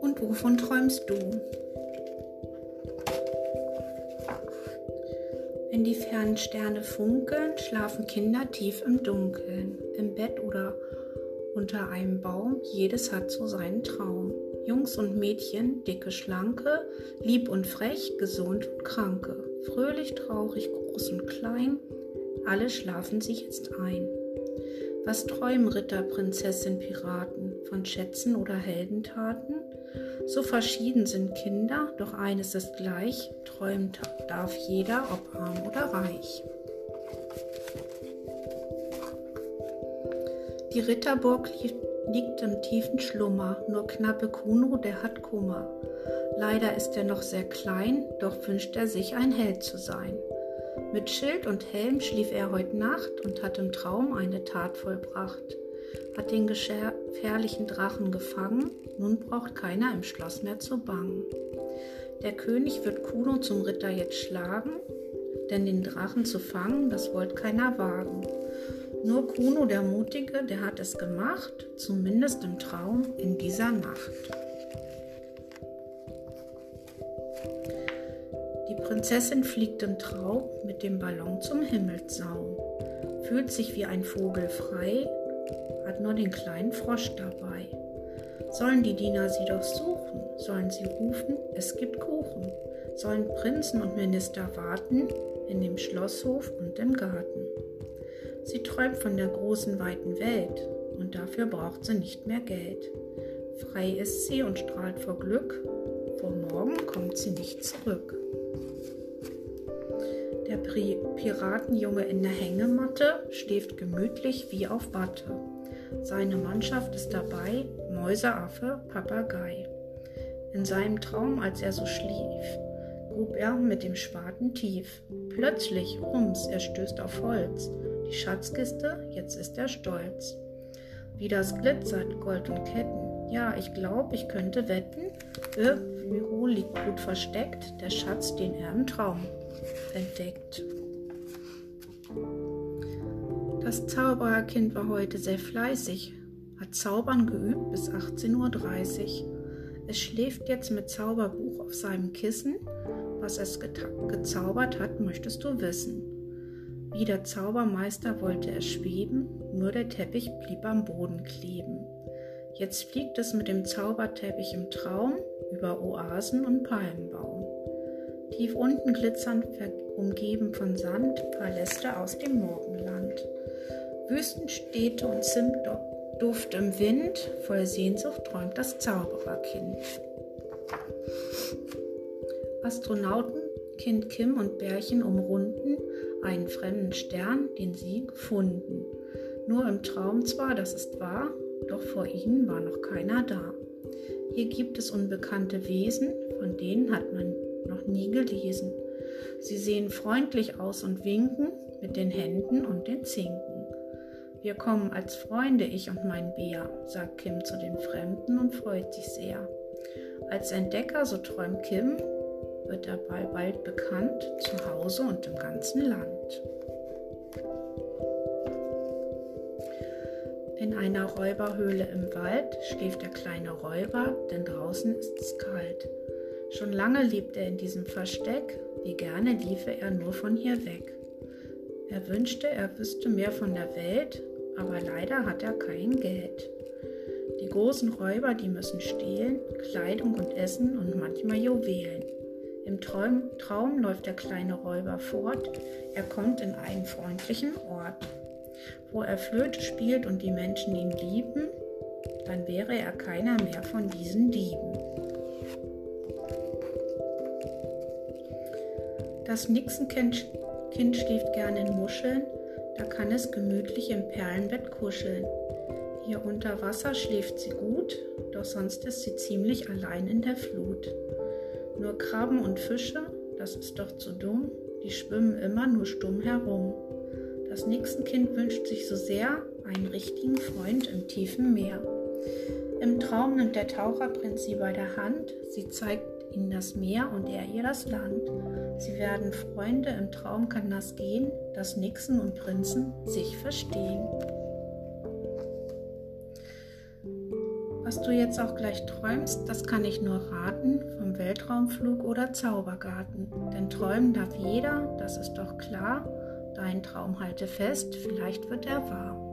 Und wovon träumst du? Wenn die fernen Sterne funkeln, schlafen Kinder tief im Dunkeln, im Bett oder unter einem Baum. Jedes hat so seinen Traum. Jungs und Mädchen, dicke, schlanke, lieb und frech, gesund und kranke, fröhlich, traurig, groß und klein, alle schlafen sich jetzt ein. Was träumen Ritter, Prinzessin, Piraten von Schätzen oder Heldentaten? So verschieden sind Kinder, doch eines ist gleich, träumen darf jeder, ob arm oder reich. Die Ritterburg liegt im tiefen Schlummer, nur knappe Kuno, der hat Kummer. Leider ist er noch sehr klein, doch wünscht er sich ein Held zu sein. Mit Schild und Helm schlief er heut Nacht und hat im Traum eine Tat vollbracht hat den gefährlichen Drachen gefangen, nun braucht keiner im Schloss mehr zu bangen. Der König wird Kuno zum Ritter jetzt schlagen, denn den Drachen zu fangen, das wollt keiner wagen. Nur Kuno der Mutige, der hat es gemacht, zumindest im Traum in dieser Nacht. Die Prinzessin fliegt im Traum mit dem Ballon zum Himmelssaum, fühlt sich wie ein Vogel frei, hat nur den kleinen Frosch dabei. Sollen die Diener sie doch suchen, sollen sie rufen, es gibt Kuchen, sollen Prinzen und Minister warten in dem Schlosshof und im Garten. Sie träumt von der großen, weiten Welt und dafür braucht sie nicht mehr Geld. Frei ist sie und strahlt vor Glück, vor morgen kommt sie nicht zurück. Der Piratenjunge in der Hängematte schläft gemütlich wie auf Watte. Seine Mannschaft ist dabei, Mäuseaffe, Papagei. In seinem Traum, als er so schlief, grub er mit dem Spaten tief. Plötzlich, rums, er stößt auf Holz. Die Schatzkiste, jetzt ist er stolz. Wie das glitzert, Gold und Ketten. Ja, ich glaub, ich könnte wetten, irgendwo liegt gut versteckt der Schatz, den er im Traum entdeckt. Das Zaubererkind war heute sehr fleißig, hat Zaubern geübt bis 18.30 Uhr. Es schläft jetzt mit Zauberbuch auf seinem Kissen. Was es gezaubert hat, möchtest du wissen. Wie der Zaubermeister wollte es schweben, nur der Teppich blieb am Boden kleben. Jetzt fliegt es mit dem Zauberteppich im Traum über Oasen und Palmenbaum. Tief unten glitzernd, umgeben von Sand, Paläste aus dem Morgenland. Wüstenstädte und Zimtduft im Wind, voll Sehnsucht träumt das Zaubererkind. Astronautenkind Kim und Bärchen umrunden einen fremden Stern, den sie gefunden. Nur im Traum zwar, das ist wahr, doch vor ihnen war noch keiner da. Hier gibt es unbekannte Wesen, von denen hat man noch nie gelesen. Sie sehen freundlich aus und winken mit den Händen und den Zinken. Wir kommen als Freunde, ich und mein Bär, sagt Kim zu den Fremden und freut sich sehr. Als Entdecker, so träumt Kim, wird er bald, bald bekannt, zu Hause und im ganzen Land. In einer Räuberhöhle im Wald schläft der kleine Räuber, denn draußen ist es kalt. Schon lange lebt er in diesem Versteck, wie gerne liefe er nur von hier weg. Er wünschte, er wüsste mehr von der Welt, aber leider hat er kein Geld. Die großen Räuber, die müssen stehlen, Kleidung und Essen und manchmal Juwelen. Im Traum, Traum läuft der kleine Räuber fort, er kommt in einen freundlichen Ort. Wo er Flöte spielt und die Menschen ihn lieben, dann wäre er keiner mehr von diesen Dieben. Das Nixenkind schläft gern in Muscheln, da kann es gemütlich im Perlenbett kuscheln. Hier unter Wasser schläft sie gut, doch sonst ist sie ziemlich allein in der Flut. Nur Krabben und Fische, das ist doch zu dumm, die schwimmen immer nur stumm herum. Das Nixenkind wünscht sich so sehr einen richtigen Freund im tiefen Meer. Im Traum nimmt der Taucherprinz sie bei der Hand, sie zeigt ihnen das Meer und er ihr das Land. Sie werden Freunde, im Traum kann das gehen, dass Nixen und Prinzen sich verstehen. Was du jetzt auch gleich träumst, das kann ich nur raten, vom Weltraumflug oder Zaubergarten. Denn träumen darf jeder, das ist doch klar. Dein Traum halte fest, vielleicht wird er wahr.